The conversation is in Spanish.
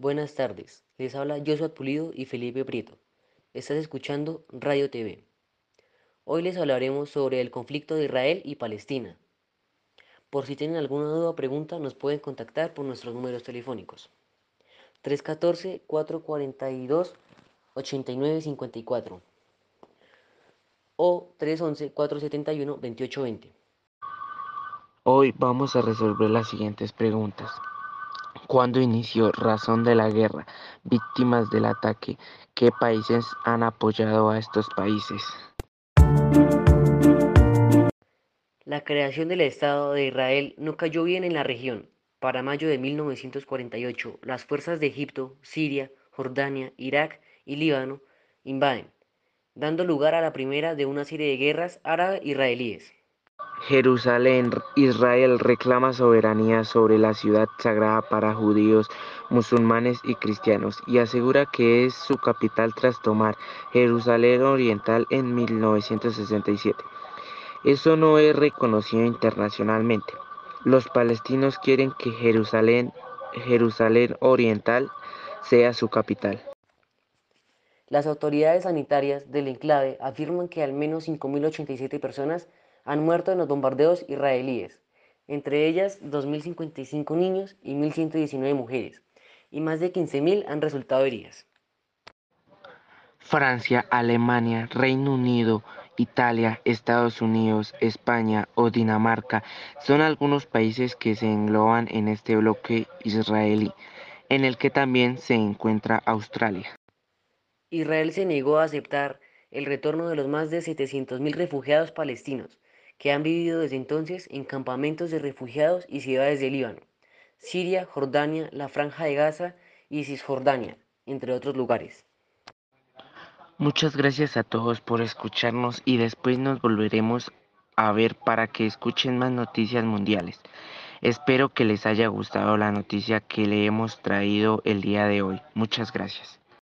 Buenas tardes, les habla Josué Pulido y Felipe Prieto. Estás escuchando Radio TV. Hoy les hablaremos sobre el conflicto de Israel y Palestina. Por si tienen alguna duda o pregunta, nos pueden contactar por nuestros números telefónicos. 314-442-8954 o 311-471-2820. Hoy vamos a resolver las siguientes preguntas. ¿Cuándo inició razón de la guerra? Víctimas del ataque. ¿Qué países han apoyado a estos países? La creación del Estado de Israel no cayó bien en la región. Para mayo de 1948, las fuerzas de Egipto, Siria, Jordania, Irak y Líbano invaden, dando lugar a la primera de una serie de guerras árabe-israelíes. Jerusalén, Israel reclama soberanía sobre la ciudad sagrada para judíos, musulmanes y cristianos y asegura que es su capital tras tomar Jerusalén Oriental en 1967. Eso no es reconocido internacionalmente. Los palestinos quieren que Jerusalén, Jerusalén Oriental sea su capital. Las autoridades sanitarias del enclave afirman que al menos 5.087 personas han muerto en los bombardeos israelíes, entre ellas 2.055 niños y 1.119 mujeres, y más de 15.000 han resultado heridas. Francia, Alemania, Reino Unido, Italia, Estados Unidos, España o Dinamarca son algunos países que se engloban en este bloque israelí, en el que también se encuentra Australia. Israel se negó a aceptar el retorno de los más de 700.000 refugiados palestinos, que han vivido desde entonces en campamentos de refugiados y ciudades de Líbano, Siria, Jordania, la Franja de Gaza y Cisjordania, entre otros lugares. Muchas gracias a todos por escucharnos y después nos volveremos a ver para que escuchen más noticias mundiales. Espero que les haya gustado la noticia que le hemos traído el día de hoy. Muchas gracias.